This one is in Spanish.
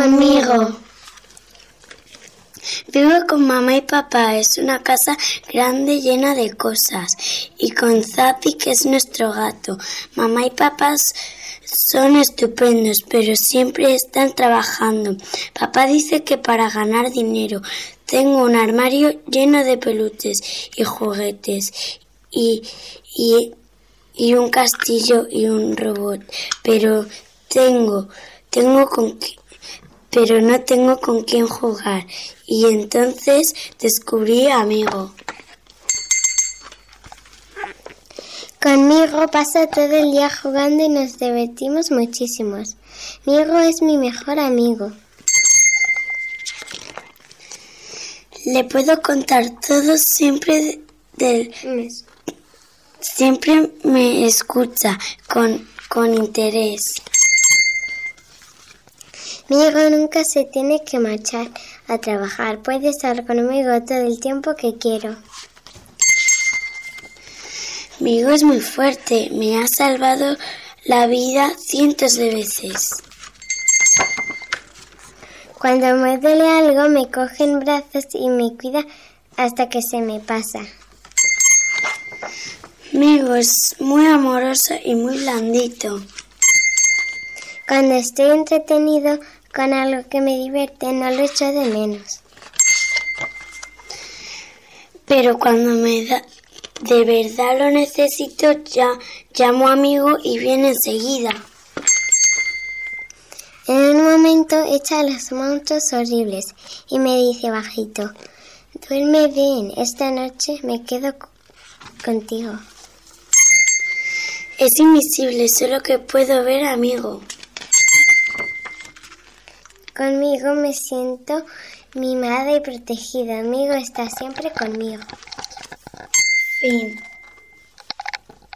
conmigo. Vivo con mamá y papá. Es una casa grande llena de cosas. Y con Zapi, que es nuestro gato. Mamá y papá son estupendos, pero siempre están trabajando. Papá dice que para ganar dinero tengo un armario lleno de peluches y juguetes y, y, y un castillo y un robot. Pero tengo, tengo con pero no tengo con quién jugar. Y entonces descubrí a Amigo. Conmigo pasa todo el día jugando y nos divertimos muchísimos. Migo es mi mejor amigo. Le puedo contar todo siempre del... Siempre me escucha con, con interés. Migo nunca se tiene que marchar a trabajar. Puede estar conmigo todo el tiempo que quiero. Mi hijo es muy fuerte, me ha salvado la vida cientos de veces. Cuando me duele algo me coge en brazos y me cuida hasta que se me pasa. Mi hijo es muy amoroso y muy blandito. Cuando estoy entretenido con algo que me divierte no lo echo de menos. Pero cuando me da, de verdad lo necesito, ya llamo amigo y viene enseguida. En un momento echa los monstruos horribles y me dice bajito, duerme bien, esta noche me quedo contigo. Es invisible, solo que puedo ver amigo. Conmigo me siento mimada y protegida. Amigo está siempre conmigo. Fin.